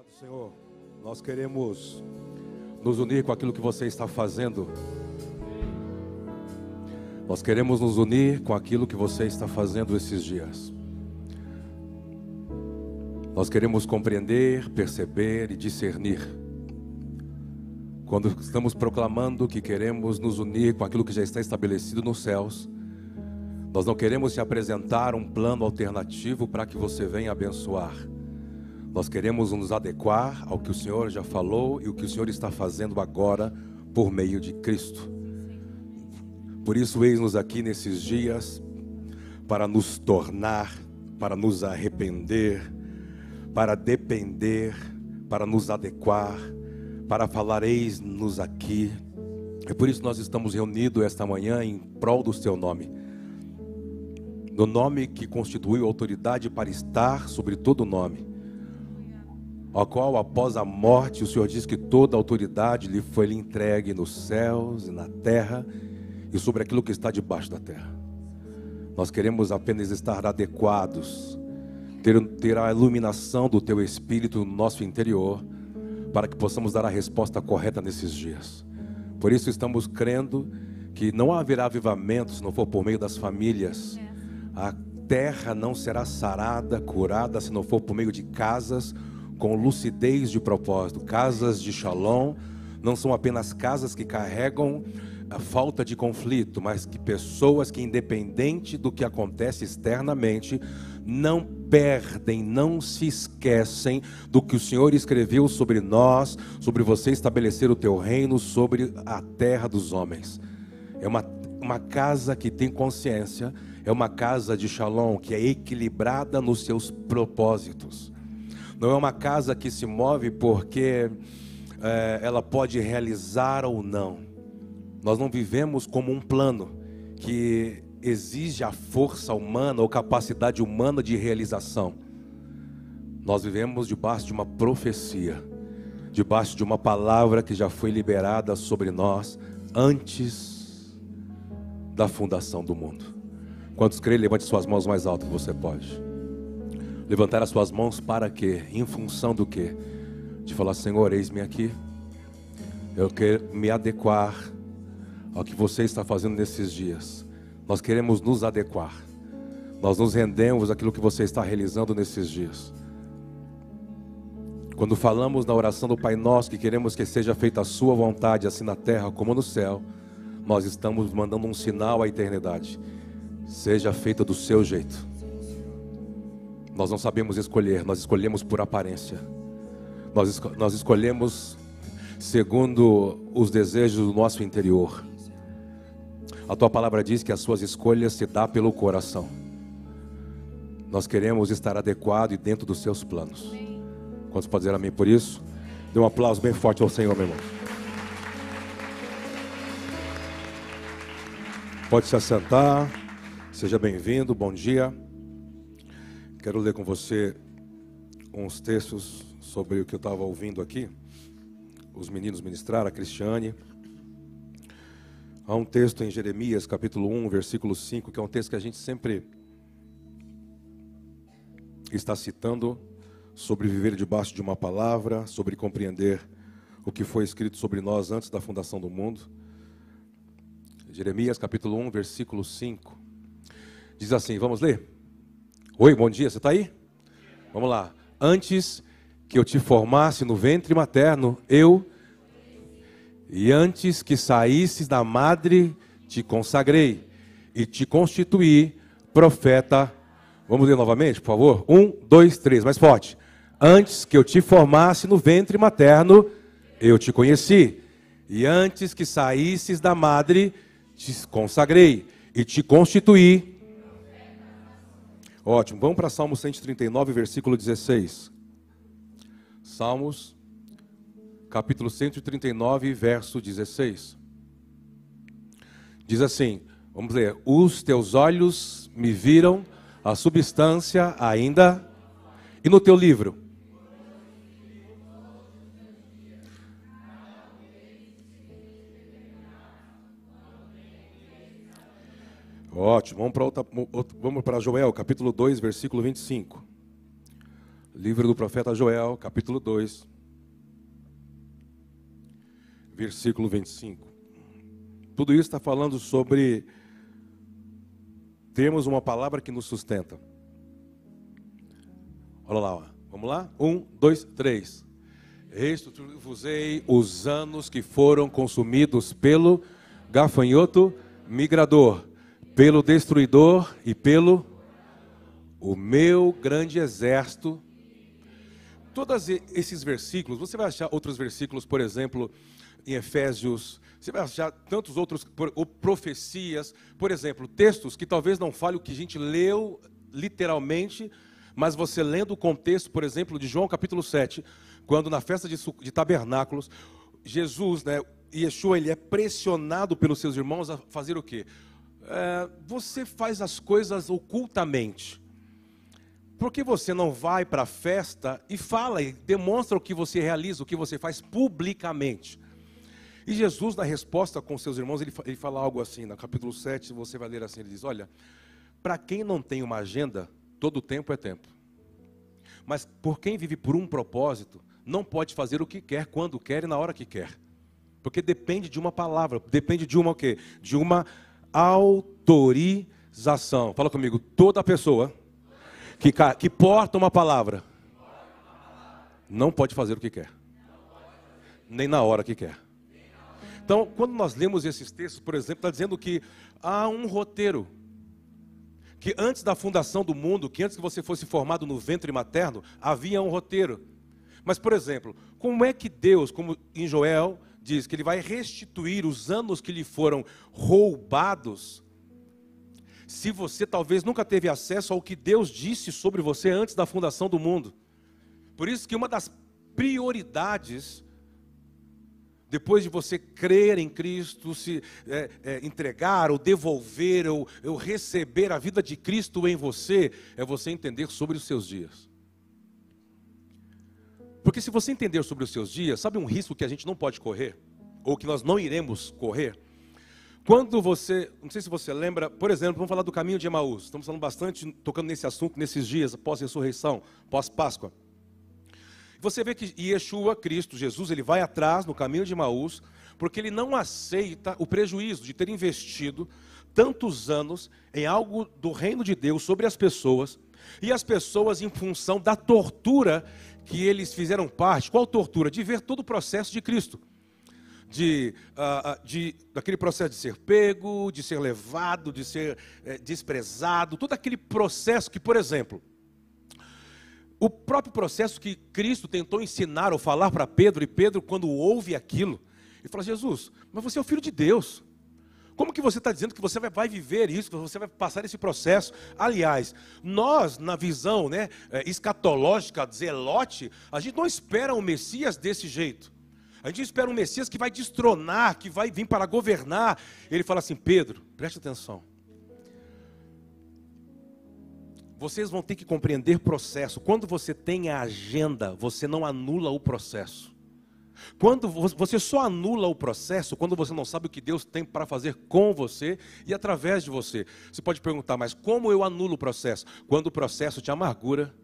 Obrigado, Senhor. Nós queremos nos unir com aquilo que você está fazendo. Nós queremos nos unir com aquilo que você está fazendo esses dias. Nós queremos compreender, perceber e discernir. Quando estamos proclamando que queremos nos unir com aquilo que já está estabelecido nos céus, nós não queremos te apresentar um plano alternativo para que você venha abençoar. Nós queremos nos adequar ao que o Senhor já falou e o que o Senhor está fazendo agora por meio de Cristo. Por isso, eis-nos aqui nesses dias para nos tornar, para nos arrepender, para depender, para nos adequar, para falar: eis-nos aqui. É por isso que nós estamos reunidos esta manhã em prol do Seu nome. No nome que constituiu autoridade para estar sobre todo nome ao qual após a morte o Senhor diz que toda autoridade lhe foi lhe entregue nos céus e na terra e sobre aquilo que está debaixo da terra. Nós queremos apenas estar adequados, ter, ter a iluminação do Teu Espírito no nosso interior, para que possamos dar a resposta correta nesses dias. Por isso estamos crendo que não haverá avivamento se não for por meio das famílias. A terra não será sarada, curada, se não for por meio de casas com lucidez de propósito. Casas de shalom não são apenas casas que carregam a falta de conflito, mas que pessoas que, independente do que acontece externamente, não perdem, não se esquecem do que o Senhor escreveu sobre nós, sobre você estabelecer o teu reino sobre a terra dos homens. É uma, uma casa que tem consciência, é uma casa de shalom que é equilibrada nos seus propósitos. Não é uma casa que se move porque é, ela pode realizar ou não. Nós não vivemos como um plano que exige a força humana ou capacidade humana de realização. Nós vivemos debaixo de uma profecia, debaixo de uma palavra que já foi liberada sobre nós antes da fundação do mundo. Quantos creem, levante suas mãos mais alto que você pode levantar as suas mãos para quê? Em função do quê? De falar, Senhor, eis-me aqui. Eu quero me adequar ao que você está fazendo nesses dias. Nós queremos nos adequar. Nós nos rendemos àquilo que você está realizando nesses dias. Quando falamos na oração do Pai Nosso que queremos que seja feita a sua vontade, assim na terra como no céu, nós estamos mandando um sinal à eternidade. Seja feita do seu jeito. Nós não sabemos escolher, nós escolhemos por aparência. Nós, esco nós escolhemos segundo os desejos do nosso interior. A tua palavra diz que as suas escolhas se dá pelo coração. Nós queremos estar adequado e dentro dos seus planos. Quantos podem dizer amém por isso? Dê um aplauso bem forte ao Senhor, meu irmão. Pode se assentar. Seja bem-vindo. Bom dia. Quero ler com você uns textos sobre o que eu estava ouvindo aqui. Os meninos ministrar, a Cristiane. Há um texto em Jeremias, capítulo 1, versículo 5, que é um texto que a gente sempre está citando sobre viver debaixo de uma palavra, sobre compreender o que foi escrito sobre nós antes da fundação do mundo. Jeremias, capítulo 1, versículo 5. Diz assim: Vamos ler? Oi, bom dia, você está aí? Vamos lá. Antes que eu te formasse no ventre materno, eu, e antes que saísses da madre, te consagrei e te constituí profeta. Vamos ler novamente, por favor? Um, dois, três, mais forte. Antes que eu te formasse no ventre materno, eu te conheci. E antes que saísses da madre, te consagrei e te constituí Ótimo. Vamos para Salmo 139, versículo 16. Salmos, capítulo 139, verso 16. Diz assim: vamos ler. Os teus olhos me viram a substância ainda. E no teu livro? Ótimo. Vamos para outra, vamos para Joel, capítulo 2, versículo 25. Livro do profeta Joel, capítulo 2, versículo 25. Tudo isso está falando sobre termos uma palavra que nos sustenta. Olha lá, ó. vamos lá? Um, dois, três. Restituir-vos-ei os anos que foram consumidos pelo gafanhoto migrador, pelo destruidor e pelo o meu grande exército Todos esses versículos, você vai achar outros versículos, por exemplo, em Efésios, você vai achar tantos outros, ou profecias, por exemplo, textos que talvez não fale o que a gente leu literalmente, mas você lendo o contexto, por exemplo, de João capítulo 7, quando na festa de, de tabernáculos, Jesus, né, Yeshua, ele é pressionado pelos seus irmãos a fazer o quê? É, você faz as coisas ocultamente. Por que você não vai para a festa e fala e demonstra o que você realiza, o que você faz publicamente? E Jesus, na resposta com seus irmãos, ele, ele fala algo assim, no capítulo 7, você vai ler assim, ele diz, olha, para quem não tem uma agenda, todo tempo é tempo. Mas por quem vive por um propósito, não pode fazer o que quer, quando quer e na hora que quer. Porque depende de uma palavra, depende de uma o quê? De uma autorização. Fala comigo, toda pessoa que, que porta uma palavra não pode fazer o que quer, nem na hora que quer. Então, quando nós lemos esses textos, por exemplo, está dizendo que há um roteiro. Que antes da fundação do mundo, que antes que você fosse formado no ventre materno, havia um roteiro. Mas, por exemplo, como é que Deus, como em Joel, diz que ele vai restituir os anos que lhe foram roubados se você talvez nunca teve acesso ao que Deus disse sobre você antes da fundação do mundo. Por isso que uma das prioridades, depois de você crer em Cristo, se é, é, entregar ou devolver ou, ou receber a vida de Cristo em você, é você entender sobre os seus dias. Porque se você entender sobre os seus dias, sabe um risco que a gente não pode correr? Ou que nós não iremos correr? Quando você, não sei se você lembra, por exemplo, vamos falar do caminho de Emaús. Estamos falando bastante, tocando nesse assunto nesses dias, pós-ressurreição, pós-Páscoa. Você vê que Yeshua, Cristo, Jesus, ele vai atrás no caminho de Emaús, porque ele não aceita o prejuízo de ter investido tantos anos em algo do reino de Deus sobre as pessoas, e as pessoas, em função da tortura que eles fizeram parte, qual tortura? De ver todo o processo de Cristo de, uh, de, daquele processo de ser pego, de ser levado, de ser é, desprezado, todo aquele processo que, por exemplo, o próprio processo que Cristo tentou ensinar ou falar para Pedro, e Pedro, quando ouve aquilo, ele fala: Jesus, mas você é o filho de Deus. Como que você está dizendo que você vai viver isso, que você vai passar esse processo? Aliás, nós, na visão né, eh, escatológica, zelote, a gente não espera o Messias desse jeito. A gente espera um Messias que vai destronar, que vai vir para governar. Ele fala assim: Pedro, preste atenção. Vocês vão ter que compreender processo. Quando você tem a agenda, você não anula o processo. Quando você só anula o processo quando você não sabe o que Deus tem para fazer com você e através de você. Você pode perguntar, mas como eu anulo o processo? Quando o processo te amargura,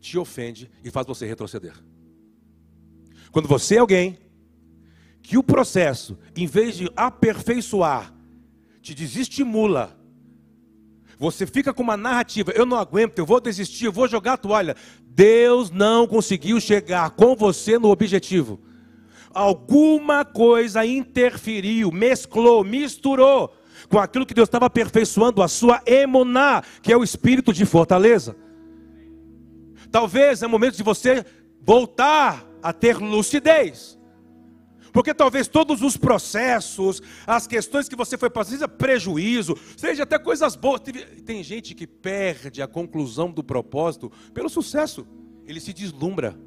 te ofende e faz você retroceder. Quando você é alguém que o processo, em vez de aperfeiçoar, te desestimula. Você fica com uma narrativa, eu não aguento, eu vou desistir, eu vou jogar a toalha. Deus não conseguiu chegar com você no objetivo. Alguma coisa interferiu, mesclou, misturou com aquilo que Deus estava aperfeiçoando a sua emuná, que é o espírito de fortaleza. Talvez é momento de você voltar a ter lucidez. Porque talvez todos os processos, as questões que você foi passando, seja prejuízo, seja até coisas boas. Tem gente que perde a conclusão do propósito pelo sucesso. Ele se deslumbra.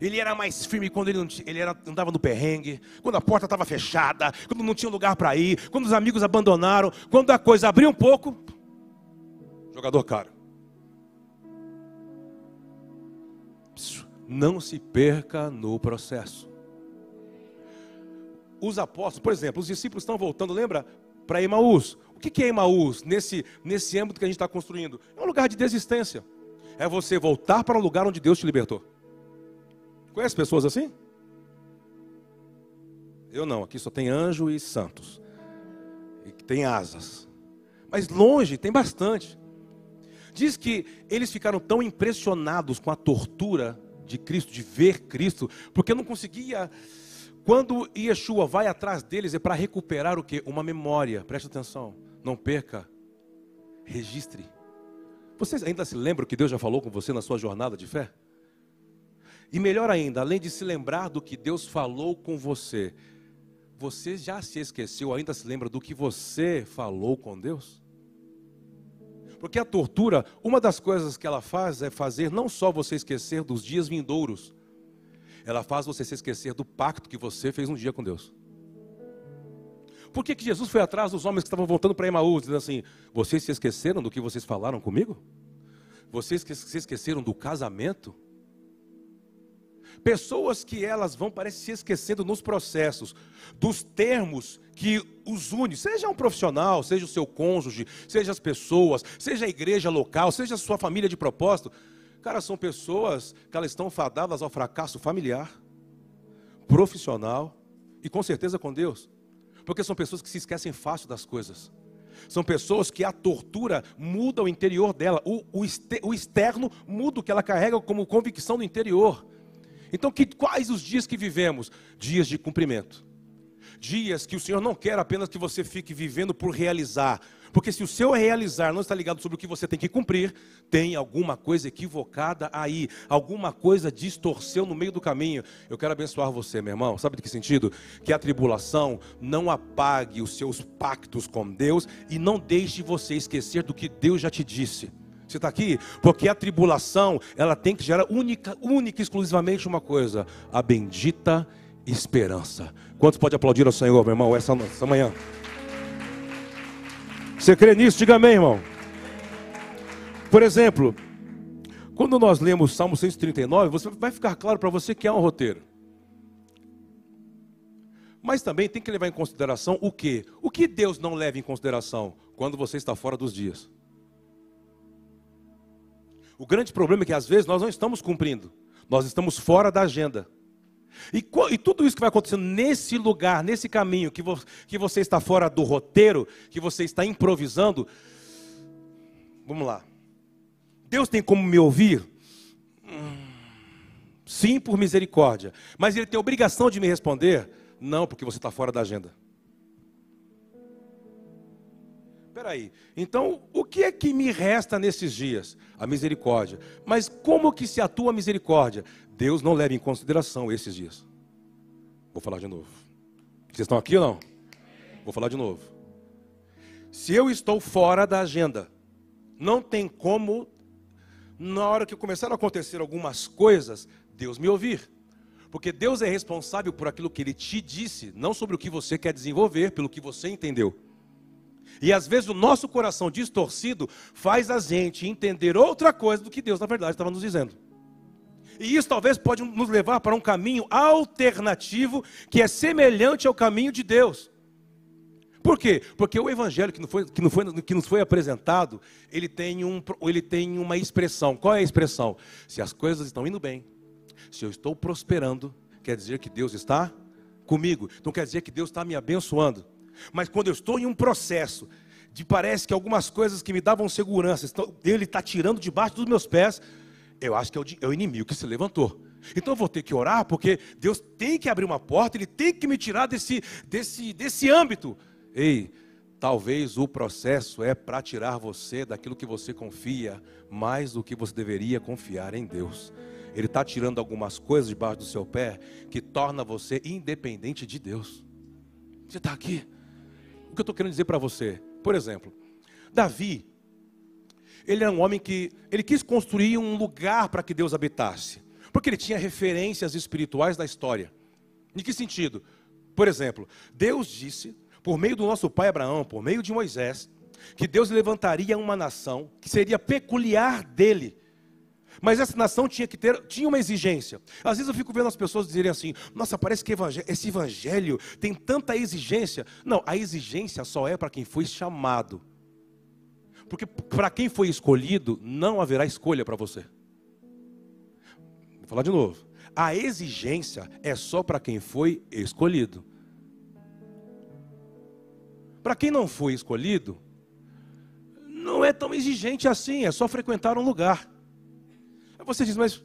Ele era mais firme quando ele, não, ele era, andava no perrengue, quando a porta estava fechada, quando não tinha lugar para ir, quando os amigos abandonaram, quando a coisa abriu um pouco. Jogador caro. Não se perca no processo os apóstolos, por exemplo, os discípulos estão voltando, lembra? Para Emaús. O que é Emaús nesse, nesse âmbito que a gente está construindo? É um lugar de desistência. é você voltar para o lugar onde Deus te libertou. Conhece pessoas assim? Eu não, aqui só tem anjo e santos. E tem asas. Mas longe tem bastante. Diz que eles ficaram tão impressionados com a tortura de Cristo, de ver Cristo, porque não conseguia. Quando Yeshua vai atrás deles é para recuperar o que? Uma memória. Preste atenção. Não perca. Registre. Vocês ainda se lembram que Deus já falou com você na sua jornada de fé? E melhor ainda, além de se lembrar do que Deus falou com você, você já se esqueceu, ainda se lembra do que você falou com Deus? Porque a tortura, uma das coisas que ela faz é fazer não só você esquecer dos dias vindouros, ela faz você se esquecer do pacto que você fez um dia com Deus. Por que, que Jesus foi atrás dos homens que estavam voltando para Emaús, dizendo assim: Vocês se esqueceram do que vocês falaram comigo? Vocês se esqueceram do casamento? Pessoas que elas vão, parece, se esquecendo nos processos, dos termos que os une, seja um profissional, seja o seu cônjuge, seja as pessoas, seja a igreja local, seja a sua família de propósito. Cara, são pessoas que elas estão fadadas ao fracasso familiar, profissional e com certeza com Deus. Porque são pessoas que se esquecem fácil das coisas. São pessoas que a tortura muda o interior dela, o, o, externo muda o que ela carrega como convicção do interior. Então, que, quais os dias que vivemos? Dias de cumprimento. Dias que o Senhor não quer apenas que você fique vivendo por realizar. Porque se o seu realizar não está ligado sobre o que você tem que cumprir, tem alguma coisa equivocada aí, alguma coisa distorceu no meio do caminho. Eu quero abençoar você, meu irmão. Sabe de que sentido? Que a tribulação não apague os seus pactos com Deus e não deixe você esquecer do que Deus já te disse. Você está aqui? Porque a tribulação, ela tem que gerar única, única exclusivamente uma coisa: a bendita esperança. Quantos pode aplaudir ao Senhor, meu irmão, essa, essa manhã? Você crê nisso? Diga amém, irmão. Por exemplo, quando nós lemos Salmo 139, você vai ficar claro para você que é um roteiro. Mas também tem que levar em consideração o que? O que Deus não leva em consideração quando você está fora dos dias? O grande problema é que às vezes nós não estamos cumprindo, nós estamos fora da agenda. E, e, tudo isso que vai acontecendo nesse lugar, nesse caminho, que, vo, que você está fora do roteiro, que você está improvisando. Vamos lá. Deus tem como me ouvir? Sim, por misericórdia. Mas Ele tem obrigação de me responder? Não, porque você está fora da agenda. Peraí, então o que é que me resta nesses dias? A misericórdia. Mas como que se atua a misericórdia? Deus não leva em consideração esses dias. Vou falar de novo. Vocês estão aqui ou não? Vou falar de novo. Se eu estou fora da agenda, não tem como, na hora que começaram a acontecer algumas coisas, Deus me ouvir. Porque Deus é responsável por aquilo que Ele te disse, não sobre o que você quer desenvolver, pelo que você entendeu. E às vezes o nosso coração distorcido faz a gente entender outra coisa do que Deus na verdade estava nos dizendo. E isso talvez pode nos levar para um caminho alternativo que é semelhante ao caminho de Deus. Por quê? Porque o evangelho que, não foi, que, não foi, que nos foi apresentado, ele tem, um, ele tem uma expressão. Qual é a expressão? Se as coisas estão indo bem, se eu estou prosperando, quer dizer que Deus está comigo. Então quer dizer que Deus está me abençoando. Mas quando eu estou em um processo de parece que algumas coisas que me davam segurança, estão, ele está tirando debaixo dos meus pés, eu acho que é o, é o inimigo que se levantou. Então eu vou ter que orar, porque Deus tem que abrir uma porta, Ele tem que me tirar desse, desse, desse âmbito. Ei, talvez o processo é para tirar você daquilo que você confia, mais do que você deveria confiar em Deus. Ele está tirando algumas coisas debaixo do seu pé que torna você independente de Deus. Você está aqui? Que eu estou querendo dizer para você? Por exemplo, Davi, ele era um homem que ele quis construir um lugar para que Deus habitasse, porque ele tinha referências espirituais da história. Em que sentido? Por exemplo, Deus disse, por meio do nosso pai Abraão, por meio de Moisés, que Deus levantaria uma nação que seria peculiar dele, mas essa nação tinha que ter, tinha uma exigência. Às vezes eu fico vendo as pessoas dizerem assim: nossa, parece que esse evangelho tem tanta exigência. Não, a exigência só é para quem foi chamado. Porque para quem foi escolhido, não haverá escolha para você. Vou falar de novo. A exigência é só para quem foi escolhido. Para quem não foi escolhido, não é tão exigente assim, é só frequentar um lugar. Você diz, mas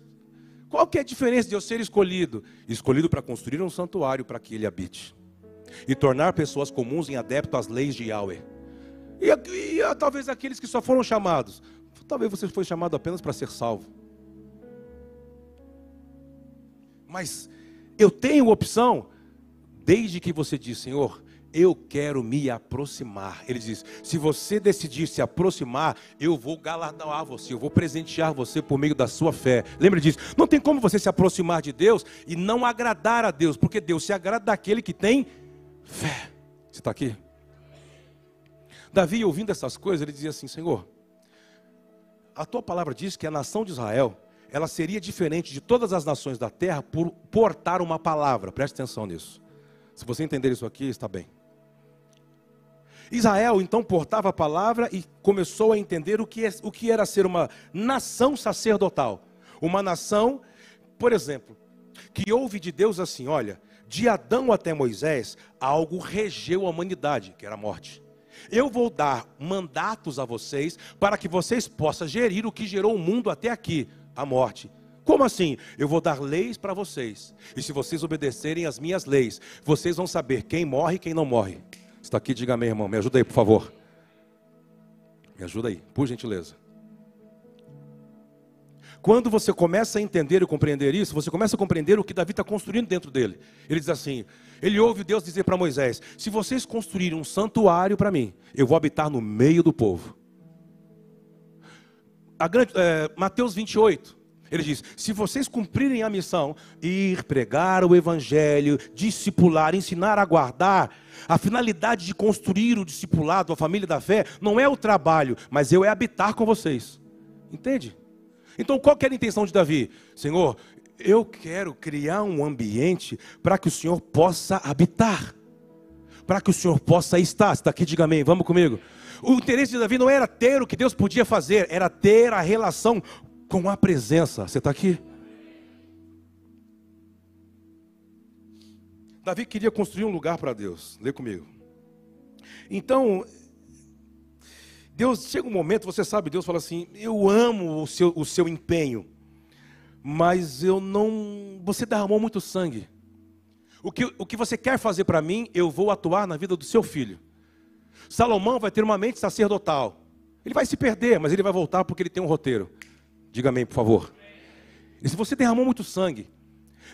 qual que é a diferença de eu ser escolhido? Escolhido para construir um santuário para que ele habite. E tornar pessoas comuns em adepto às leis de Yahweh. E, e, e talvez aqueles que só foram chamados. Talvez você foi chamado apenas para ser salvo. Mas eu tenho opção, desde que você diz, Senhor, eu quero me aproximar. Ele diz: se você decidir se aproximar, eu vou galardoar você, eu vou presentear você por meio da sua fé. Lembre disso. Não tem como você se aproximar de Deus e não agradar a Deus, porque Deus se agrada daquele que tem fé. Você está aqui? Davi, ouvindo essas coisas, ele dizia assim: Senhor, a tua palavra diz que a nação de Israel ela seria diferente de todas as nações da terra por portar uma palavra. Preste atenção nisso. Se você entender isso aqui, está bem. Israel então portava a palavra e começou a entender o que, é, o que era ser uma nação sacerdotal. Uma nação, por exemplo, que ouve de Deus assim: olha, de Adão até Moisés, algo regeu a humanidade, que era a morte. Eu vou dar mandatos a vocês para que vocês possam gerir o que gerou o mundo até aqui, a morte. Como assim? Eu vou dar leis para vocês. E se vocês obedecerem às minhas leis, vocês vão saber quem morre e quem não morre está aqui, diga amém, irmão. Me ajuda aí, por favor. Me ajuda aí, por gentileza. Quando você começa a entender e compreender isso, você começa a compreender o que Davi está construindo dentro dele. Ele diz assim: ele ouve Deus dizer para Moisés: Se vocês construírem um santuário para mim, eu vou habitar no meio do povo. Grande, é, Mateus 28, ele diz: se vocês cumprirem a missão, ir pregar o evangelho, discipular, ensinar a guardar, a finalidade de construir o discipulado, a família da fé, não é o trabalho, mas eu é habitar com vocês. Entende? Então, qual que era a intenção de Davi? Senhor, eu quero criar um ambiente para que o Senhor possa habitar, para que o Senhor possa estar. Está aqui, diga amém, vamos comigo. O interesse de Davi não era ter o que Deus podia fazer, era ter a relação com a presença. Você está aqui? Davi queria construir um lugar para Deus. Lê comigo. Então, Deus chega um momento, você sabe, Deus fala assim: Eu amo o seu, o seu empenho, mas eu não. Você derramou muito sangue. O que, o que você quer fazer para mim, eu vou atuar na vida do seu filho. Salomão vai ter uma mente sacerdotal. Ele vai se perder, mas ele vai voltar porque ele tem um roteiro. Diga amém, por favor. E se você derramou muito sangue,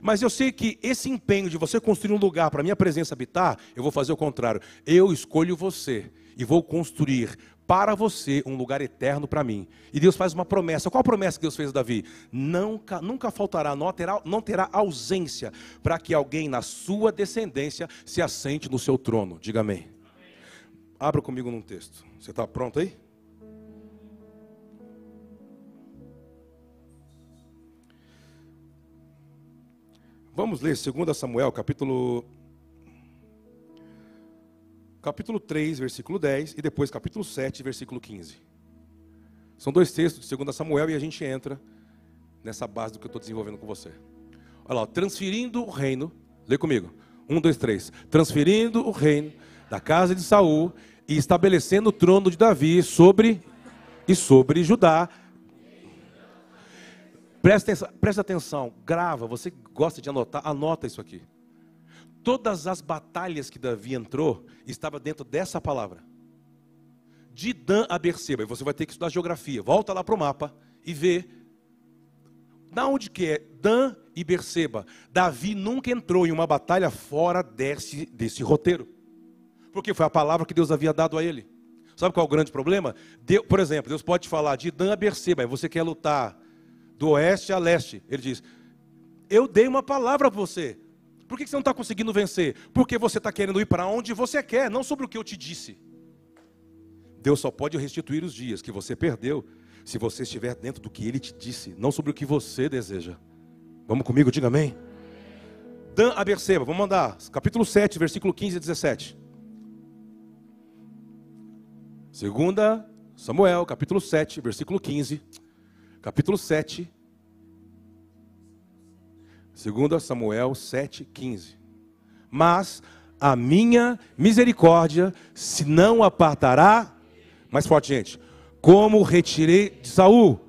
mas eu sei que esse empenho de você construir um lugar para minha presença habitar, eu vou fazer o contrário. Eu escolho você e vou construir para você um lugar eterno para mim. E Deus faz uma promessa. Qual a promessa que Deus fez a Davi? Nunca, nunca faltará, não terá, não terá ausência para que alguém na sua descendência se assente no seu trono. Diga amém. amém. Abra comigo num texto. Você está pronto aí? Vamos ler 2 Samuel, capítulo capítulo 3, versículo 10 e depois capítulo 7, versículo 15. São dois textos de 2 Samuel e a gente entra nessa base do que eu estou desenvolvendo com você. Olha lá, transferindo o reino, lê comigo. Um, dois, três. Transferindo o reino da casa de Saul e estabelecendo o trono de Davi sobre e sobre Judá Presta atenção, presta atenção, grava, você gosta de anotar, anota isso aqui. Todas as batalhas que Davi entrou, estava dentro dessa palavra. De Dan a Berseba, e você vai ter que estudar geografia. Volta lá para o mapa e vê. Da onde que é Dan e Berseba? Davi nunca entrou em uma batalha fora desse, desse roteiro. Porque foi a palavra que Deus havia dado a ele. Sabe qual é o grande problema? Deus, por exemplo, Deus pode falar de Dan a Berseba, e você quer lutar do oeste a leste. Ele diz: Eu dei uma palavra para você. Por que você não está conseguindo vencer? Porque você está querendo ir para onde você quer, não sobre o que eu te disse. Deus só pode restituir os dias que você perdeu se você estiver dentro do que Ele te disse, não sobre o que você deseja. Vamos comigo, diga amém. Dan a Berseba, vamos mandar, capítulo 7, versículo 15 e 17. Segunda Samuel, capítulo 7, versículo 15. Capítulo 7. 2 Samuel 7, 15. Mas a minha misericórdia se não apartará. Mais forte, gente. Como retirei de Saul.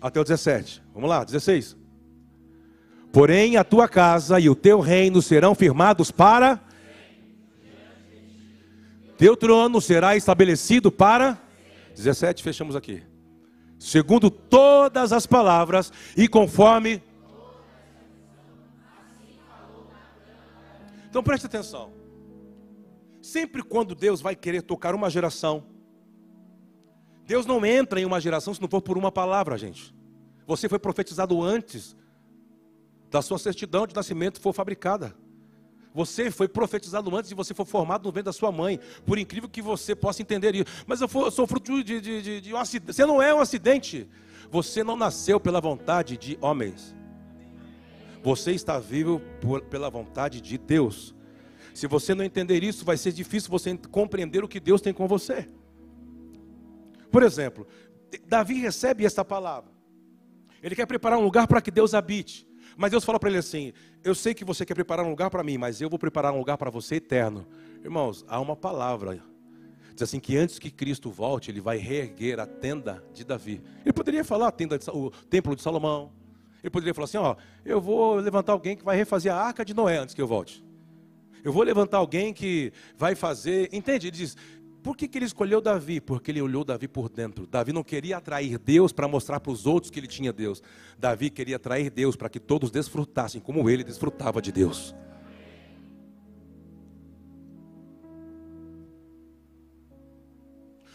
Até o 17. Vamos lá, 16. Porém, a tua casa e o teu reino serão firmados para. Teu trono será estabelecido para. 17, fechamos aqui. Segundo todas as palavras e conforme Então preste atenção. Sempre quando Deus vai querer tocar uma geração, Deus não entra em uma geração se não for por uma palavra, gente. Você foi profetizado antes da sua certidão de nascimento for fabricada. Você foi profetizado antes de você for formado no ventre da sua mãe. Por incrível que você possa entender isso. Mas eu, sou fruto de, de, de, de um acidente. Você não é um acidente. Você não nasceu pela vontade de homens. Você está vivo por, pela vontade de Deus. Se você não entender isso, vai ser difícil você compreender o que Deus tem com você. Por exemplo, Davi recebe esta palavra. Ele quer preparar um lugar para que Deus habite. Mas Deus fala para ele assim: Eu sei que você quer preparar um lugar para mim, mas eu vou preparar um lugar para você eterno. Irmãos, há uma palavra. Diz assim que antes que Cristo volte, ele vai reerguer a tenda de Davi. Ele poderia falar tenda de, o templo de Salomão, ele poderia falar assim: ó, eu vou levantar alguém que vai refazer a arca de Noé antes que eu volte. Eu vou levantar alguém que vai fazer. Entende? Ele diz: por que, que ele escolheu Davi? Porque ele olhou Davi por dentro. Davi não queria atrair Deus para mostrar para os outros que ele tinha Deus. Davi queria atrair Deus para que todos desfrutassem como ele desfrutava de Deus.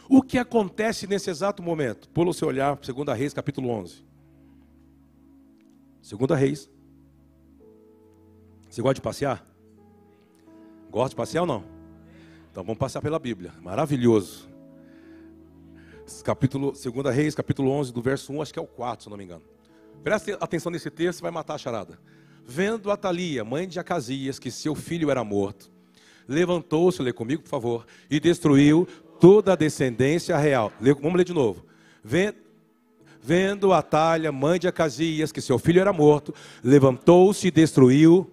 O que acontece nesse exato momento? Pula o seu olhar, 2 Reis, capítulo 11. Segunda Reis. Você gosta de passear? Gosta de passear ou não? Então vamos passear pela Bíblia. Maravilhoso. Capítulo 2 Reis, capítulo 11, do verso 1, acho que é o 4, se não me engano. Preste atenção nesse texto, vai matar a charada. Vendo Atalia, mãe de Acasias, que seu filho era morto, levantou-se, lê comigo, por favor, e destruiu toda a descendência real. Vamos ler de novo. Vendo Vendo mãe de Acasias, que seu filho era morto, levantou-se e destruiu.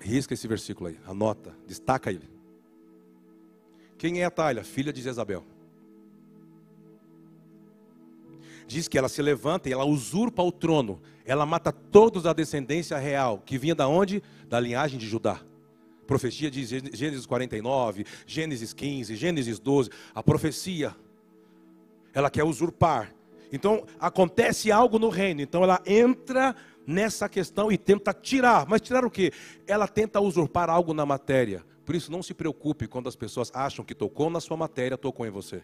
Risca esse versículo aí, anota, destaca ele. Quem é Atalha? Filha de Jezabel. Diz que ela se levanta e ela usurpa o trono. Ela mata todos da descendência real, que vinha da onde? Da linhagem de Judá. Profecia de Gênesis 49, Gênesis 15, Gênesis 12. A profecia ela quer usurpar. Então acontece algo no reino, então ela entra nessa questão e tenta tirar. Mas tirar o quê? Ela tenta usurpar algo na matéria. Por isso não se preocupe quando as pessoas acham que tocou na sua matéria, tocou em você.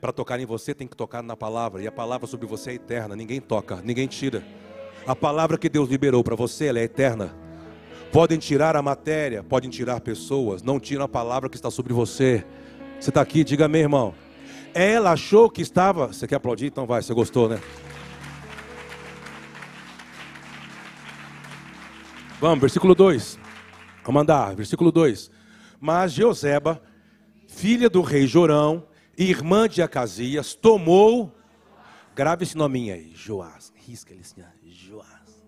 Para tocar em você tem que tocar na palavra, e a palavra sobre você é eterna, ninguém toca, ninguém tira. A palavra que Deus liberou para você, ela é eterna. Podem tirar a matéria, podem tirar pessoas, não tiram a palavra que está sobre você. Você está aqui, diga meu irmão. Ela achou que estava. Você quer aplaudir? Então vai, você gostou, né? Vamos, versículo 2. Vamos andar, versículo 2. Mas Jeoseba, filha do rei Jorão, irmã de Acasias, tomou. Grave esse nominho aí, Joás. Risca ele assim, Joás.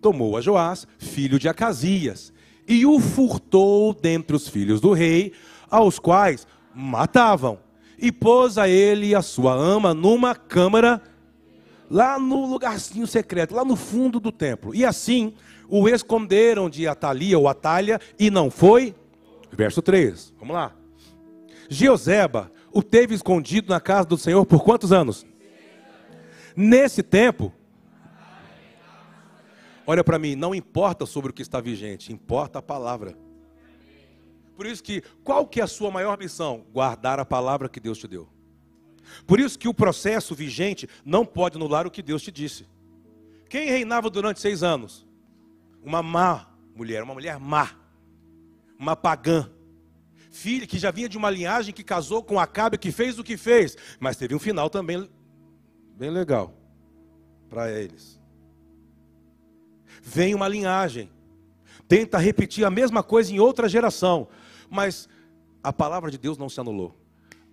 Tomou a Joás, filho de Acasias, e o furtou dentre os filhos do rei, aos quais matavam, e pôs a ele e a sua ama numa câmara, lá no lugarzinho secreto, lá no fundo do templo. E assim o esconderam de Atalia ou Atalha, e não foi. Verso 3, vamos lá. Jeoseba o teve escondido na casa do Senhor por quantos anos? Nesse tempo, Olha para mim, não importa sobre o que está vigente, importa a palavra. Por isso que, qual que é a sua maior missão? Guardar a palavra que Deus te deu. Por isso que o processo vigente não pode anular o que Deus te disse. Quem reinava durante seis anos? Uma má mulher, uma mulher má, uma pagã, filha que já vinha de uma linhagem que casou com Acabe, que fez o que fez, mas teve um final também bem legal para eles vem uma linhagem. tenta repetir a mesma coisa em outra geração, mas a palavra de Deus não se anulou.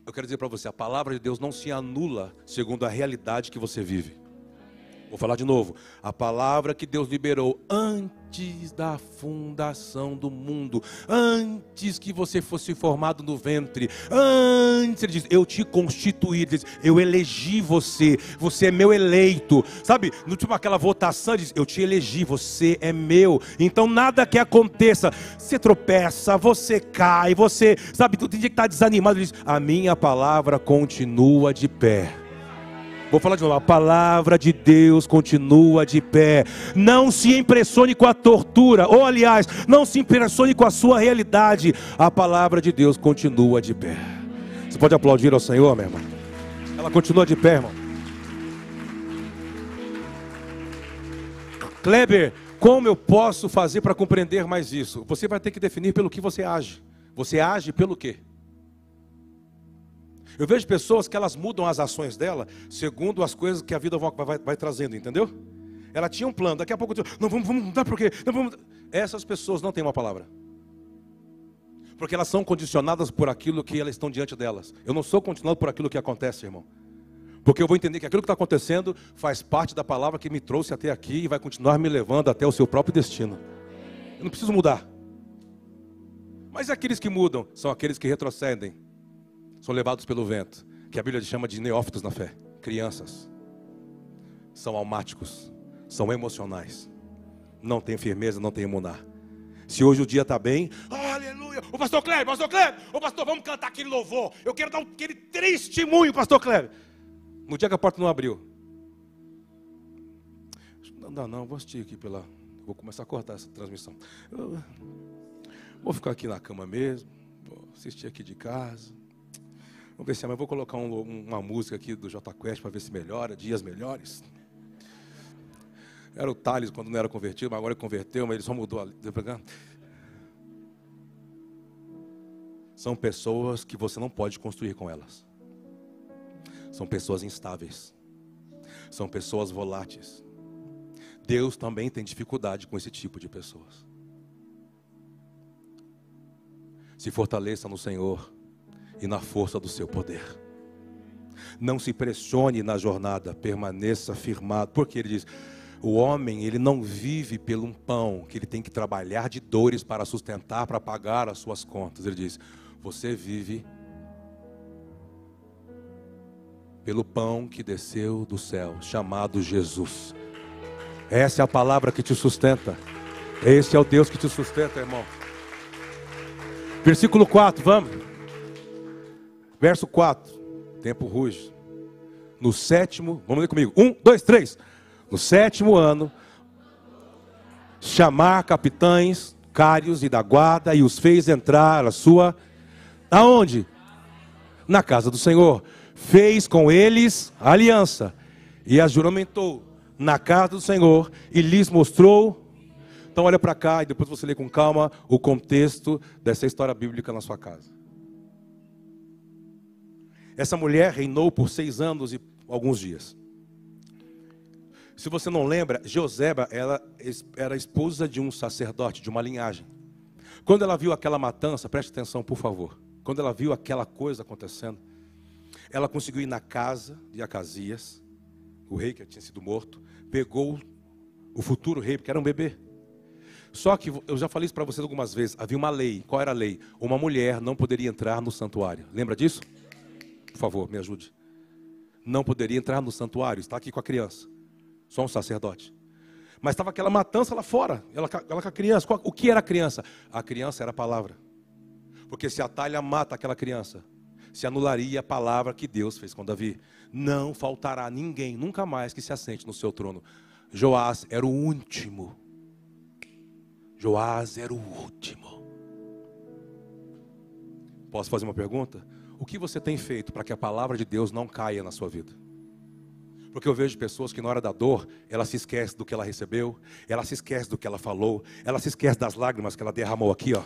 Eu quero dizer para você, a palavra de Deus não se anula segundo a realidade que você vive. Vou falar de novo. A palavra que Deus liberou antes da fundação do mundo, antes que você fosse formado no ventre, antes ele diz: Eu te constituí, ele diz, eu elegi você, você é meu eleito. Sabe, no tipo aquela votação, ele diz: Eu te elegi, você é meu. Então nada que aconteça, você tropeça, você cai, você, sabe, tu tem que estar desanimado, ele diz: A minha palavra continua de pé. Vou falar de novo. A palavra de Deus continua de pé. Não se impressione com a tortura, ou aliás, não se impressione com a sua realidade. A palavra de Deus continua de pé. Você pode aplaudir ao Senhor, meu irmão? Ela continua de pé, irmão. Kleber, como eu posso fazer para compreender mais isso? Você vai ter que definir pelo que você age. Você age pelo quê? Eu vejo pessoas que elas mudam as ações dela segundo as coisas que a vida vai, vai, vai trazendo, entendeu? Ela tinha um plano, daqui a pouco, não, vamos, vamos mudar por quê? Não, vamos... Essas pessoas não têm uma palavra. Porque elas são condicionadas por aquilo que elas estão diante delas. Eu não sou condicionado por aquilo que acontece, irmão. Porque eu vou entender que aquilo que está acontecendo faz parte da palavra que me trouxe até aqui e vai continuar me levando até o seu próprio destino. Eu não preciso mudar. Mas aqueles que mudam são aqueles que retrocedem são levados pelo vento, que a Bíblia chama de neófitos na fé, crianças. São almáticos, são emocionais, não têm firmeza, não têm imunar. Se hoje o dia está bem, oh, aleluia, o pastor Kleber, pastor Kleber, o pastor, vamos cantar aquele louvor. Eu quero dar aquele testemunho, pastor Kleber. No dia que a porta não abriu, não dá não, vou assistir aqui pela. Vou começar a cortar essa transmissão. Eu vou ficar aqui na cama mesmo, vou assistir aqui de casa. Vamos ver se amanhã vou colocar um, uma música aqui do J Quest para ver se melhora, dias melhores. Era o Thales quando não era convertido, mas agora ele converteu, mas ele só mudou São pessoas que você não pode construir com elas. São pessoas instáveis. São pessoas voláteis. Deus também tem dificuldade com esse tipo de pessoas. Se fortaleça no Senhor e na força do seu poder. Não se pressione na jornada, permaneça firmado, porque ele diz: o homem, ele não vive pelo um pão que ele tem que trabalhar de dores para sustentar, para pagar as suas contas. Ele diz: você vive pelo pão que desceu do céu, chamado Jesus. Essa é a palavra que te sustenta. Esse é o Deus que te sustenta, irmão. Versículo 4, vamos. Verso 4. Tempo ruge. No sétimo, vamos ler comigo. Um, dois, três. No sétimo ano, chamar capitães, cários e da guarda, e os fez entrar a sua. Aonde? Na casa do Senhor. Fez com eles aliança e as juramentou na casa do Senhor e lhes mostrou. Então, olha para cá e depois você lê com calma o contexto dessa história bíblica na sua casa. Essa mulher reinou por seis anos e alguns dias. Se você não lembra, Joseba ela era esposa de um sacerdote, de uma linhagem. Quando ela viu aquela matança, preste atenção, por favor. Quando ela viu aquela coisa acontecendo, ela conseguiu ir na casa de Acasias, o rei que tinha sido morto, pegou o futuro rei, porque era um bebê. Só que eu já falei isso para vocês algumas vezes, havia uma lei. Qual era a lei? Uma mulher não poderia entrar no santuário. Lembra disso? Por favor, me ajude. Não poderia entrar no santuário, está aqui com a criança. Só um sacerdote. Mas estava aquela matança lá fora, ela, ela com a criança. O que era a criança? A criança era a palavra. Porque se a mata aquela criança, se anularia a palavra que Deus fez com Davi. Não faltará ninguém, nunca mais, que se assente no seu trono. Joás era o último. Joás era o último. Posso fazer uma pergunta? O que você tem feito para que a palavra de Deus não caia na sua vida? Porque eu vejo pessoas que na hora da dor, ela se esquece do que ela recebeu, ela se esquece do que ela falou, ela se esquece das lágrimas que ela derramou aqui, ó.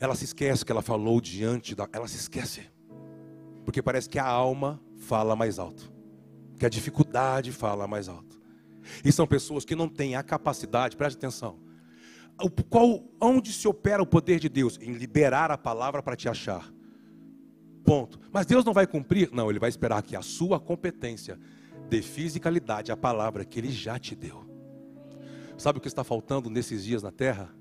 Ela se esquece que ela falou diante da, ela se esquece. Porque parece que a alma fala mais alto, que a dificuldade fala mais alto. E são pessoas que não têm a capacidade, preste atenção, qual, onde se opera o poder de Deus? Em liberar a palavra para te achar. Ponto. Mas Deus não vai cumprir? Não, Ele vai esperar que a sua competência dê fisicalidade à palavra que Ele já te deu. Sabe o que está faltando nesses dias na terra?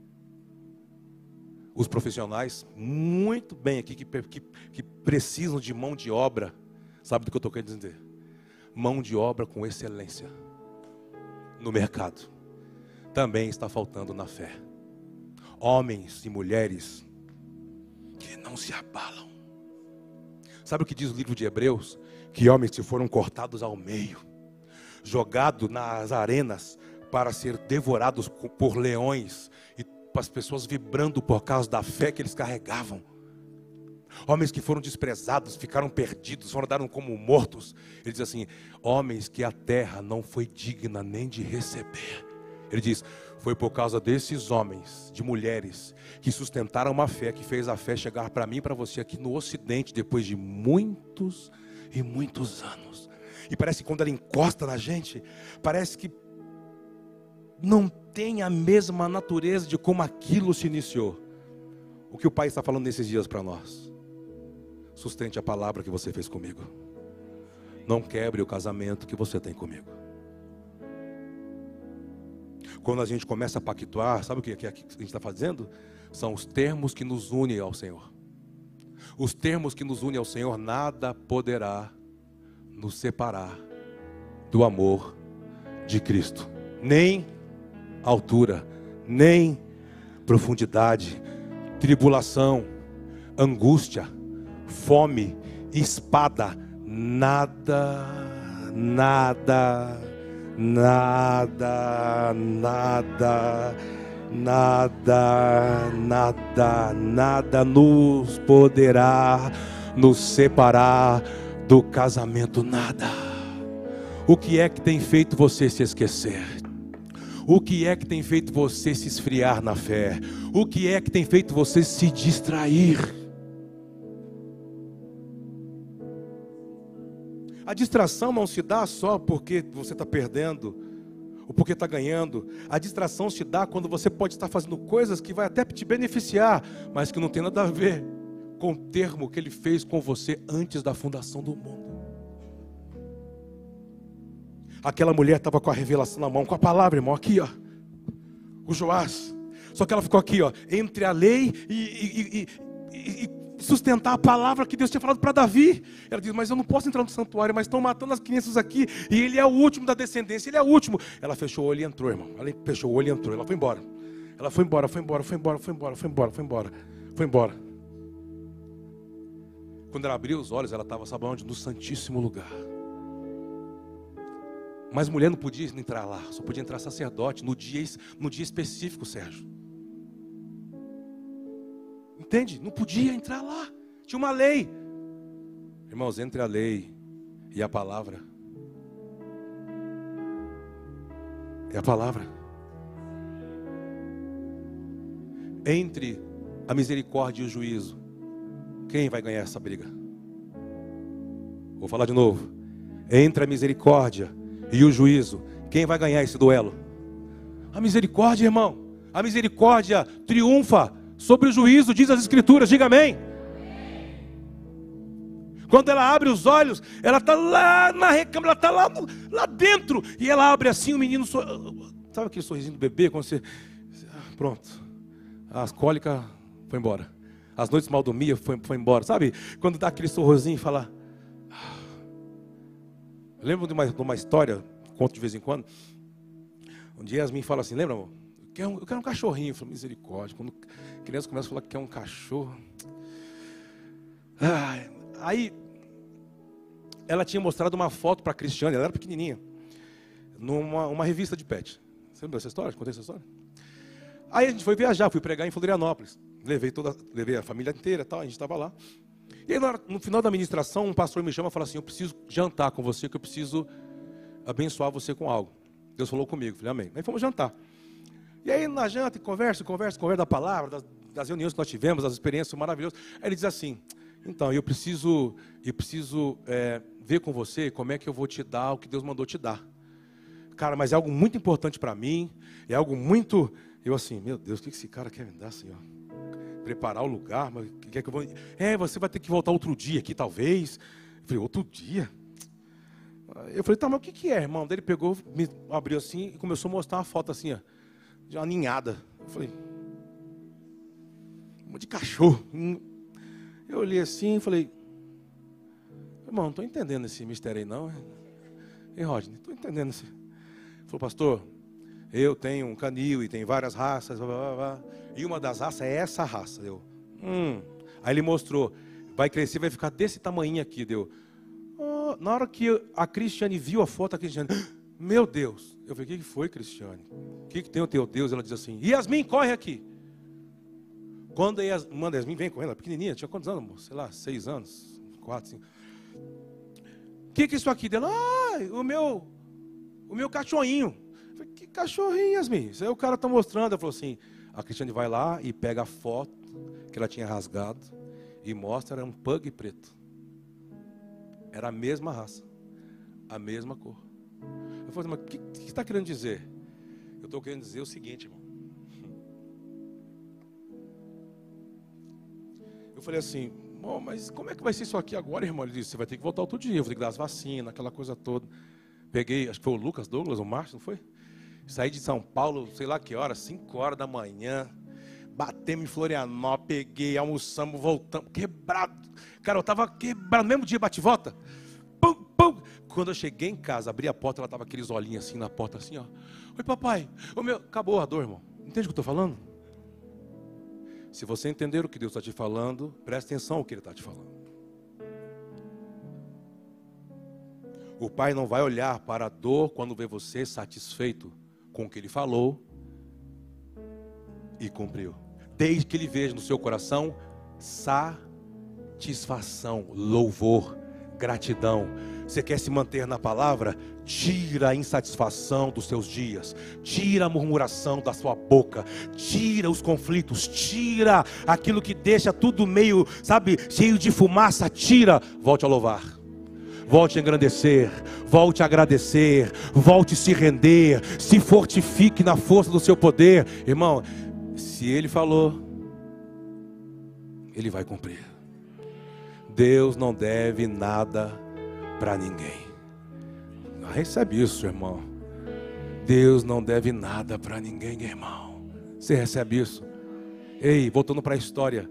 Os profissionais, muito bem aqui, que, que, que precisam de mão de obra. Sabe do que eu estou querendo dizer? Mão de obra com excelência no mercado. Também está faltando na fé. Homens e mulheres que não se abalam. Sabe o que diz o livro de Hebreus? Que homens que foram cortados ao meio, jogados nas arenas para ser devorados por leões e as pessoas vibrando por causa da fé que eles carregavam. Homens que foram desprezados, ficaram perdidos, foram dados como mortos. Ele diz assim: homens que a terra não foi digna nem de receber. Ele diz: foi por causa desses homens, de mulheres, que sustentaram uma fé, que fez a fé chegar para mim e para você aqui no Ocidente, depois de muitos e muitos anos. E parece que quando ela encosta na gente, parece que não tem a mesma natureza de como aquilo se iniciou. O que o Pai está falando nesses dias para nós? Sustente a palavra que você fez comigo. Não quebre o casamento que você tem comigo. Quando a gente começa a pactuar, sabe o que a gente está fazendo? São os termos que nos unem ao Senhor. Os termos que nos unem ao Senhor, nada poderá nos separar do amor de Cristo. Nem altura, nem profundidade, tribulação, angústia, fome, espada, nada, nada, nada, nada, nada, nada, nada nos poderá nos separar do casamento, nada. O que é que tem feito você se esquecer? O que é que tem feito você se esfriar na fé? O que é que tem feito você se distrair? A distração não se dá só porque você está perdendo ou porque está ganhando. A distração se dá quando você pode estar fazendo coisas que vai até te beneficiar, mas que não tem nada a ver com o termo que ele fez com você antes da fundação do mundo. Aquela mulher estava com a revelação na mão, com a palavra, irmão, aqui, ó. O Joás. Só que ela ficou aqui, ó, entre a lei e, e, e, e sustentar a palavra que Deus tinha falado para Davi. Ela diz: Mas eu não posso entrar no santuário, mas estão matando as crianças aqui, e ele é o último da descendência, ele é o último. Ela fechou o olho e entrou, irmão. Ela fechou o olho e entrou. Ela foi embora. Ela foi embora, foi embora, foi embora, foi embora, foi embora, foi embora, foi embora. Quando ela abriu os olhos, ela estava, sabe onde? No Santíssimo Lugar. Mas mulher não podia entrar lá, só podia entrar sacerdote no dia, no dia específico, Sérgio. Entende? Não podia entrar lá. Tinha uma lei. Irmãos, entre a lei e a palavra. É a palavra. Entre a misericórdia e o juízo. Quem vai ganhar essa briga? Vou falar de novo. Entre a misericórdia e o juízo. Quem vai ganhar esse duelo? A misericórdia, irmão. A misericórdia triunfa sobre o juízo, diz as Escrituras. Diga amém. Quando ela abre os olhos, ela está lá na recâmara, ela está lá, lá dentro. E ela abre assim, o menino. So... Sabe aquele sorrisinho do bebê? Quando você. Pronto. As cólicas foi embora. As noites mal dormia foi, foi embora. Sabe? Quando dá aquele sorrisinho e fala. Eu lembro de uma, de uma história, conto de vez em quando. Um dia Yasmin fala assim: lembra, amor? Eu quero um, eu quero um cachorrinho. Eu falo, misericórdia. Quando a criança começa a falar que quer um cachorro. Ah, aí, ela tinha mostrado uma foto para a Cristiane, ela era pequenininha, numa uma revista de pet. Você lembra dessa história? Contei essa história? Aí a gente foi viajar, fui pregar em Florianópolis. Levei, toda, levei a família inteira, tal, a gente estava lá. E aí, no final da ministração, um pastor me chama e fala assim: Eu preciso jantar com você, que eu preciso abençoar você com algo. Deus falou comigo, falei, amém. Aí fomos jantar. E aí, na janta, conversa, conversa, conversa da palavra, das, das reuniões que nós tivemos, das experiências maravilhosas. Aí ele diz assim: Então, eu preciso, eu preciso é, ver com você como é que eu vou te dar o que Deus mandou te dar. Cara, mas é algo muito importante para mim, é algo muito Eu assim, meu Deus, o que esse cara quer me dar, Senhor? Preparar o lugar, mas quer que eu vou. É, você vai ter que voltar outro dia aqui, talvez. Eu falei, outro dia? Eu falei, tá, mas o que, que é, irmão? Daí ele pegou, me abriu assim e começou a mostrar uma foto assim, ó, de uma ninhada. Eu falei, um de cachorro. Eu olhei assim e falei, irmão, não estou entendendo esse mistério aí não. Ei, Rodney, estou entendendo esse. Ele falou, pastor, eu tenho um canil e tem várias raças, blá, blá, blá, e uma das raças é essa raça. Eu, hum. Aí ele mostrou, vai crescer, vai ficar desse tamanho aqui, deu. Oh, na hora que a Cristiane viu a foto, a Cristiane, meu Deus. Eu falei, o que foi, Cristiane? O que, que tem o teu Deus? Ela diz assim, Yasmin, corre aqui. Quando a Yasmin, Yasmin vem correndo, ela pequenininha, tinha quantos anos, amor? Sei lá, seis anos, quatro, cinco. O que, que é isso aqui dela? Ah, o meu, o meu cachorrinho. Eu falei, que cachorrinho, Yasmin? Isso aí o cara está mostrando. Ela falou assim, a Cristiane vai lá e pega a foto que ela tinha rasgado e mostra, era um pug preto. Era a mesma raça, a mesma cor. Eu falei, mas o que, você está querendo dizer? Eu estou querendo dizer o seguinte, irmão. Eu falei assim, oh, mas como é que vai ser isso aqui agora, irmão? Ele disse, você vai ter que voltar outro dia, eu vou ter que dar as vacinas, aquela coisa toda. Peguei, acho que foi o Lucas Douglas, o Márcio, não foi? Saí de São Paulo, sei lá que hora, 5 horas da manhã. Batemos em Florianópolis, peguei, almoçamos, voltamos, quebrado. Cara, eu tava quebrado, no mesmo dia bate volta. Quando eu cheguei em casa, abri a porta, ela tava aqueles olhinhos assim na porta, assim, ó. Oi, papai. O meu... Acabou a dor, irmão. Entende o que eu estou falando? Se você entender o que Deus está te falando, preste atenção ao que Ele está te falando. O pai não vai olhar para a dor quando vê você satisfeito com o que ele falou e cumpriu. Desde que ele veja no seu coração satisfação, louvor, gratidão. Você quer se manter na palavra? Tira a insatisfação dos seus dias, tira a murmuração da sua boca, tira os conflitos, tira aquilo que deixa tudo meio, sabe, cheio de fumaça, tira, volte a louvar. Volte a engrandecer, volte a agradecer, volte a se render, se fortifique na força do seu poder. Irmão, se ele falou, ele vai cumprir. Deus não deve nada para ninguém. Recebe isso, irmão. Deus não deve nada para ninguém, irmão. Você recebe isso? Ei, voltando para a história.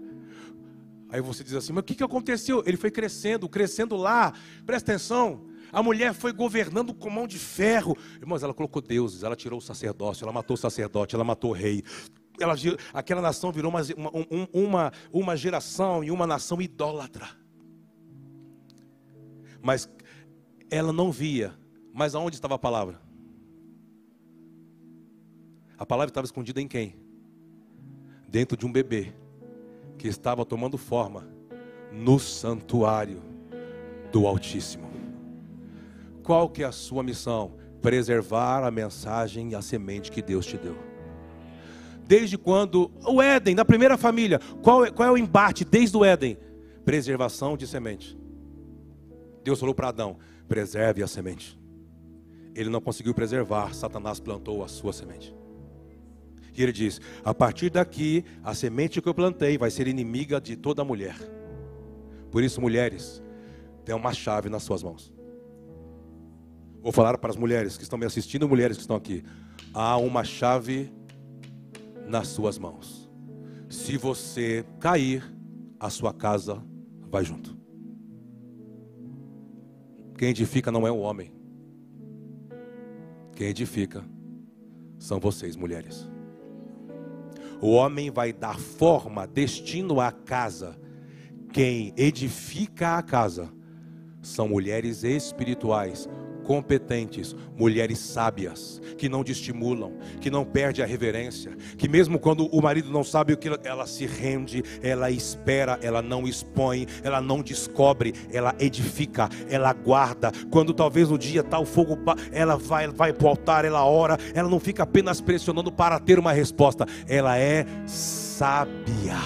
Aí você diz assim: Mas o que, que aconteceu? Ele foi crescendo, crescendo lá. Presta atenção. A mulher foi governando com mão de ferro. Irmãos, ela colocou deuses, ela tirou o sacerdócio, ela matou o sacerdote, ela matou o rei. Ela, aquela nação virou uma, uma, uma, uma geração e uma nação idólatra. Mas ela não via. Mas aonde estava a palavra? A palavra estava escondida em quem? Dentro de um bebê que estava tomando forma no santuário do Altíssimo. Qual que é a sua missão? Preservar a mensagem e a semente que Deus te deu. Desde quando o Éden, na primeira família, qual é, qual é o embate desde o Éden? Preservação de semente. Deus falou para Adão: preserve a semente. Ele não conseguiu preservar, Satanás plantou a sua semente. E ele diz: a partir daqui, a semente que eu plantei vai ser inimiga de toda mulher. Por isso, mulheres, tem uma chave nas suas mãos. Vou falar para as mulheres que estão me assistindo, mulheres que estão aqui. Há uma chave nas suas mãos. Se você cair, a sua casa vai junto. Quem edifica não é o homem. Quem edifica são vocês, mulheres. O homem vai dar forma, destino à casa. Quem edifica a casa são mulheres espirituais, competentes, mulheres sábias, que não estimulam, que não perde a reverência, que mesmo quando o marido não sabe o que ela se rende, ela espera, ela não expõe, ela não descobre, ela edifica, ela guarda. Quando talvez no dia tal fogo, ela vai vai para o altar, ela ora, ela não fica apenas pressionando para ter uma resposta, ela é sábia.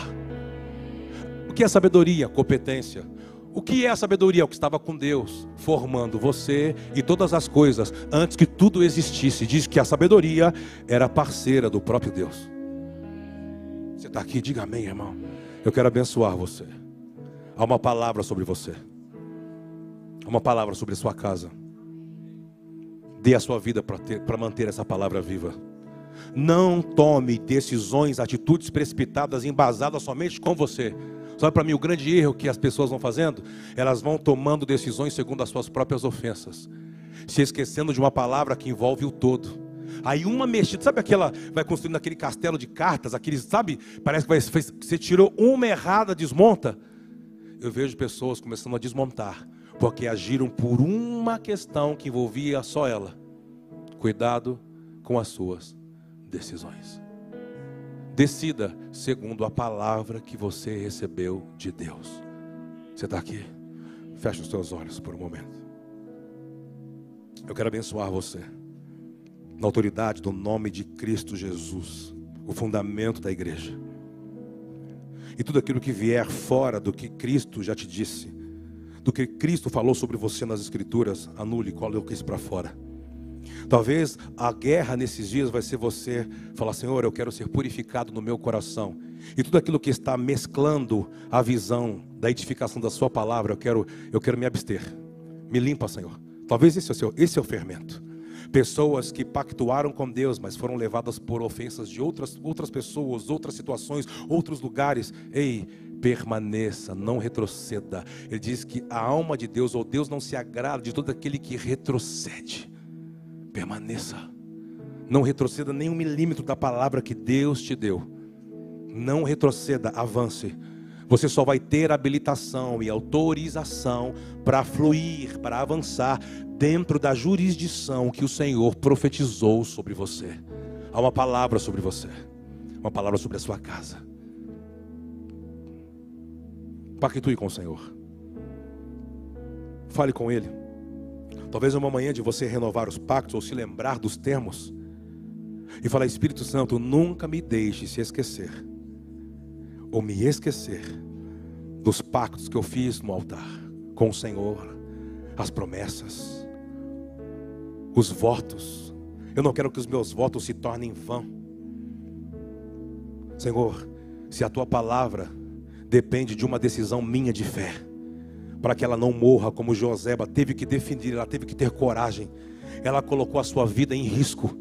O que é sabedoria? Competência o que é a sabedoria? O que estava com Deus, formando você e todas as coisas antes que tudo existisse. Diz que a sabedoria era parceira do próprio Deus. Você está aqui, diga amém, irmão. Eu quero abençoar você. Há uma palavra sobre você. Há uma palavra sobre a sua casa. Dê a sua vida para manter essa palavra viva. Não tome decisões, atitudes precipitadas, embasadas somente com você. Sabe para mim o grande erro que as pessoas vão fazendo? Elas vão tomando decisões segundo as suas próprias ofensas, se esquecendo de uma palavra que envolve o todo. Aí uma mexida, sabe aquela, vai construindo aquele castelo de cartas, aqueles, sabe? Parece que vai, você tirou uma errada, desmonta. Eu vejo pessoas começando a desmontar, porque agiram por uma questão que envolvia só ela. Cuidado com as suas decisões. Decida segundo a palavra que você recebeu de Deus. Você está aqui? Feche os seus olhos por um momento. Eu quero abençoar você. Na autoridade do nome de Cristo Jesus, o fundamento da igreja. E tudo aquilo que vier fora do que Cristo já te disse, do que Cristo falou sobre você nas Escrituras, anule, coloque isso para fora. Talvez a guerra nesses dias vai ser você falar: Senhor, eu quero ser purificado no meu coração. E tudo aquilo que está mesclando a visão da edificação da Sua palavra, eu quero, eu quero me abster. Me limpa, Senhor. Talvez esse é o, seu, esse é o fermento. Pessoas que pactuaram com Deus, mas foram levadas por ofensas de outras, outras pessoas, outras situações, outros lugares. Ei, permaneça, não retroceda. Ele diz que a alma de Deus, ou Deus não se agrada de todo aquele que retrocede permaneça. Não retroceda nem um milímetro da palavra que Deus te deu. Não retroceda, avance. Você só vai ter habilitação e autorização para fluir, para avançar dentro da jurisdição que o Senhor profetizou sobre você. Há uma palavra sobre você, uma palavra sobre a sua casa. Pactue com o Senhor. Fale com Ele. Talvez uma manhã de você renovar os pactos ou se lembrar dos termos e falar: Espírito Santo, nunca me deixe se esquecer ou me esquecer dos pactos que eu fiz no altar com o Senhor, as promessas, os votos. Eu não quero que os meus votos se tornem vão. Senhor, se a tua palavra depende de uma decisão minha de fé, para que ela não morra como Joseba teve que defender, ela teve que ter coragem. Ela colocou a sua vida em risco.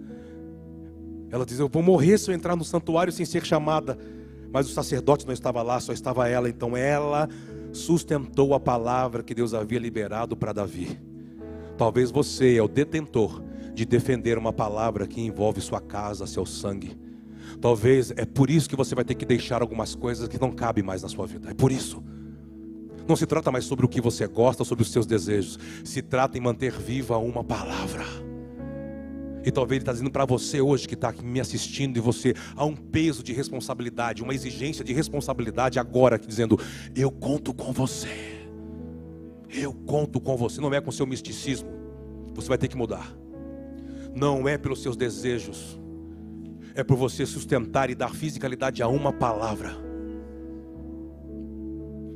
Ela diz: Eu vou morrer se eu entrar no santuário sem ser chamada. Mas o sacerdote não estava lá, só estava ela. Então ela sustentou a palavra que Deus havia liberado para Davi. Talvez você é o detentor de defender uma palavra que envolve sua casa, seu sangue. Talvez é por isso que você vai ter que deixar algumas coisas que não cabem mais na sua vida. É por isso. Não se trata mais sobre o que você gosta, sobre os seus desejos. Se trata em manter viva uma palavra. E talvez ele está dizendo para você hoje que está me assistindo e você há um peso de responsabilidade, uma exigência de responsabilidade agora, dizendo: Eu conto com você. Eu conto com você. Não é com seu misticismo. Você vai ter que mudar. Não é pelos seus desejos. É por você sustentar e dar fisicalidade a uma palavra.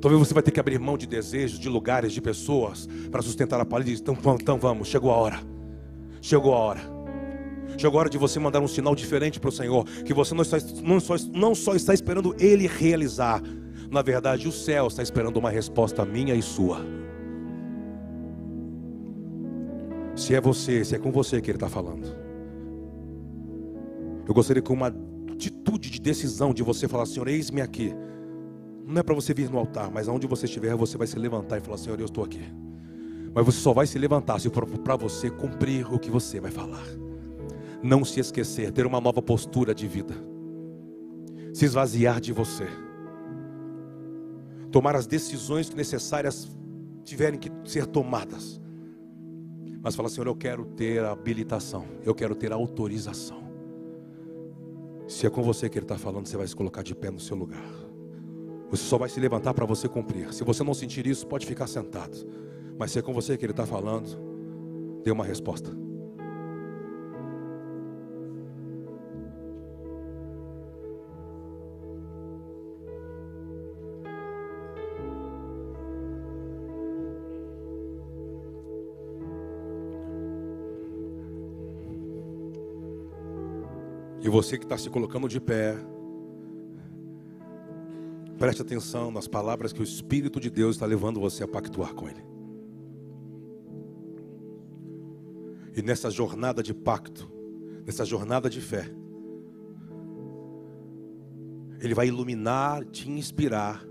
Talvez você vai ter que abrir mão de desejos, de lugares, de pessoas para sustentar a palavra. Então, então vamos, chegou a hora. Chegou a hora. Chegou a hora de você mandar um sinal diferente para o Senhor, que você não, está, não, só, não só está esperando Ele realizar, na verdade o céu está esperando uma resposta minha e sua. Se é você, se é com você que Ele está falando. Eu gostaria que uma atitude de decisão de você falar, Senhor, eis-me aqui. Não é para você vir no altar, mas aonde você estiver, você vai se levantar e falar: Senhor, eu estou aqui. Mas você só vai se levantar se for para você cumprir o que você vai falar. Não se esquecer, ter uma nova postura de vida. Se esvaziar de você. Tomar as decisões necessárias tiverem que ser tomadas. Mas fala, Senhor, eu quero ter habilitação, eu quero ter autorização. Se é com você que Ele está falando, você vai se colocar de pé no seu lugar. Você só vai se levantar para você cumprir. Se você não sentir isso, pode ficar sentado. Mas se é com você que Ele está falando, dê uma resposta. E você que está se colocando de pé, Preste atenção nas palavras que o Espírito de Deus está levando você a pactuar com Ele. E nessa jornada de pacto, nessa jornada de fé, Ele vai iluminar, te inspirar,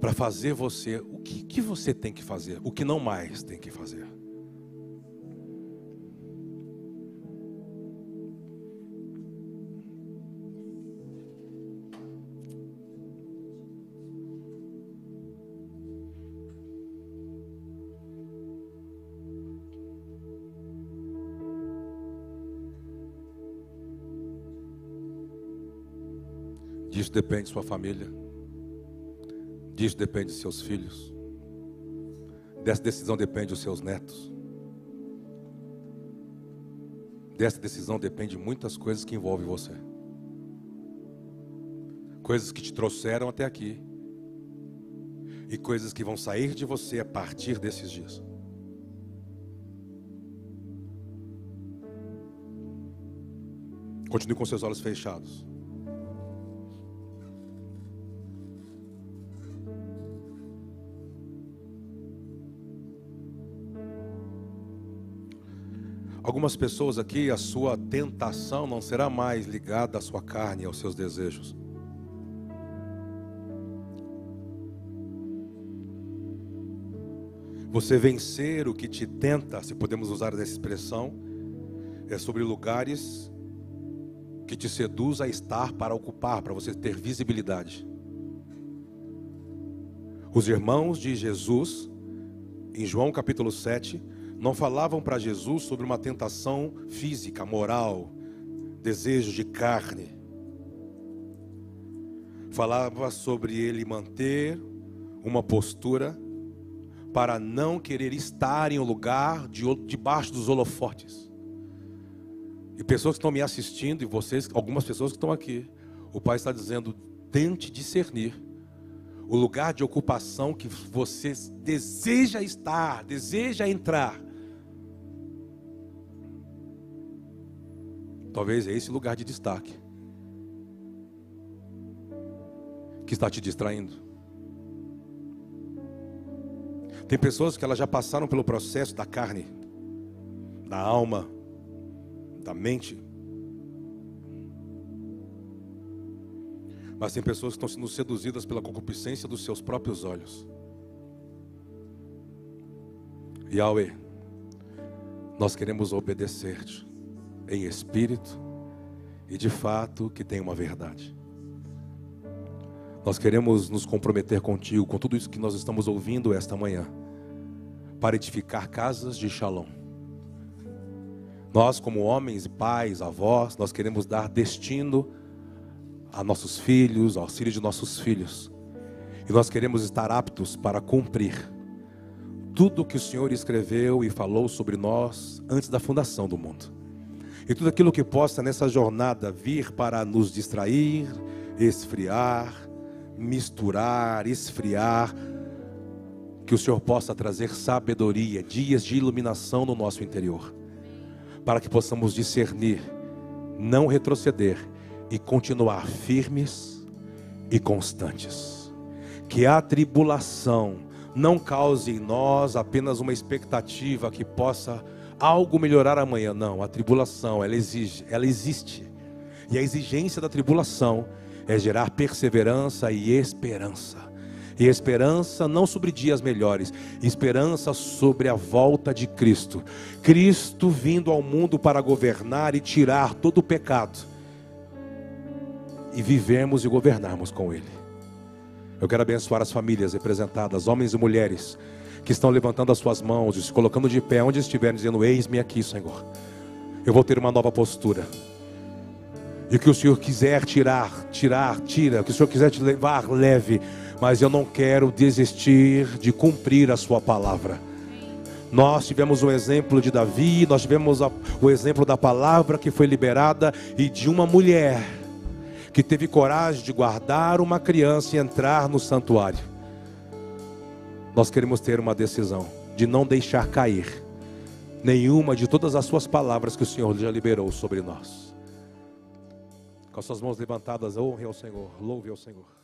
para fazer você o que, que você tem que fazer, o que não mais tem que fazer. Disso depende sua família. Disso depende de seus filhos. Dessa decisão depende os seus netos. Dessa decisão depende muitas coisas que envolvem você. Coisas que te trouxeram até aqui. E coisas que vão sair de você a partir desses dias. Continue com seus olhos fechados. Algumas pessoas aqui, a sua tentação não será mais ligada à sua carne aos seus desejos. Você vencer o que te tenta, se podemos usar essa expressão, é sobre lugares que te seduz a estar para ocupar, para você ter visibilidade. Os irmãos de Jesus, em João capítulo 7, não falavam para Jesus sobre uma tentação física, moral, desejo de carne. Falava sobre ele manter uma postura para não querer estar em um lugar de, debaixo dos holofotes. E pessoas que estão me assistindo, e vocês, algumas pessoas que estão aqui, o Pai está dizendo: tente discernir o lugar de ocupação que você deseja estar, deseja entrar Talvez é esse lugar de destaque que está te distraindo. Tem pessoas que elas já passaram pelo processo da carne, da alma, da mente. Mas tem pessoas que estão sendo seduzidas pela concupiscência dos seus próprios olhos. Yahweh, nós queremos obedecer-te em espírito e de fato que tem uma verdade. Nós queremos nos comprometer contigo com tudo isso que nós estamos ouvindo esta manhã, para edificar casas de Shalom. Nós, como homens pais, avós, nós queremos dar destino a nossos filhos, aos filhos de nossos filhos. E nós queremos estar aptos para cumprir tudo o que o Senhor escreveu e falou sobre nós antes da fundação do mundo e tudo aquilo que possa nessa jornada vir para nos distrair, esfriar, misturar, esfriar, que o Senhor possa trazer sabedoria, dias de iluminação no nosso interior, para que possamos discernir, não retroceder e continuar firmes e constantes. Que a tribulação não cause em nós apenas uma expectativa que possa algo melhorar amanhã. Não, a tribulação, ela exige, ela existe. E a exigência da tribulação é gerar perseverança e esperança. E esperança não sobre dias melhores, esperança sobre a volta de Cristo. Cristo vindo ao mundo para governar e tirar todo o pecado. E vivemos e governarmos com Ele. Eu quero abençoar as famílias representadas, homens e mulheres que estão levantando as suas mãos e se colocando de pé onde estiverem, dizendo: Eis-me aqui, Senhor. Eu vou ter uma nova postura. E o que o Senhor quiser tirar, tirar, tira. O que o Senhor quiser te levar, leve. Mas eu não quero desistir de cumprir a Sua palavra. Nós tivemos o exemplo de Davi, nós tivemos o exemplo da palavra que foi liberada e de uma mulher que teve coragem de guardar uma criança e entrar no santuário nós queremos ter uma decisão de não deixar cair nenhuma de todas as suas palavras que o Senhor já liberou sobre nós. Com as suas mãos levantadas, honre ao Senhor, louve ao Senhor.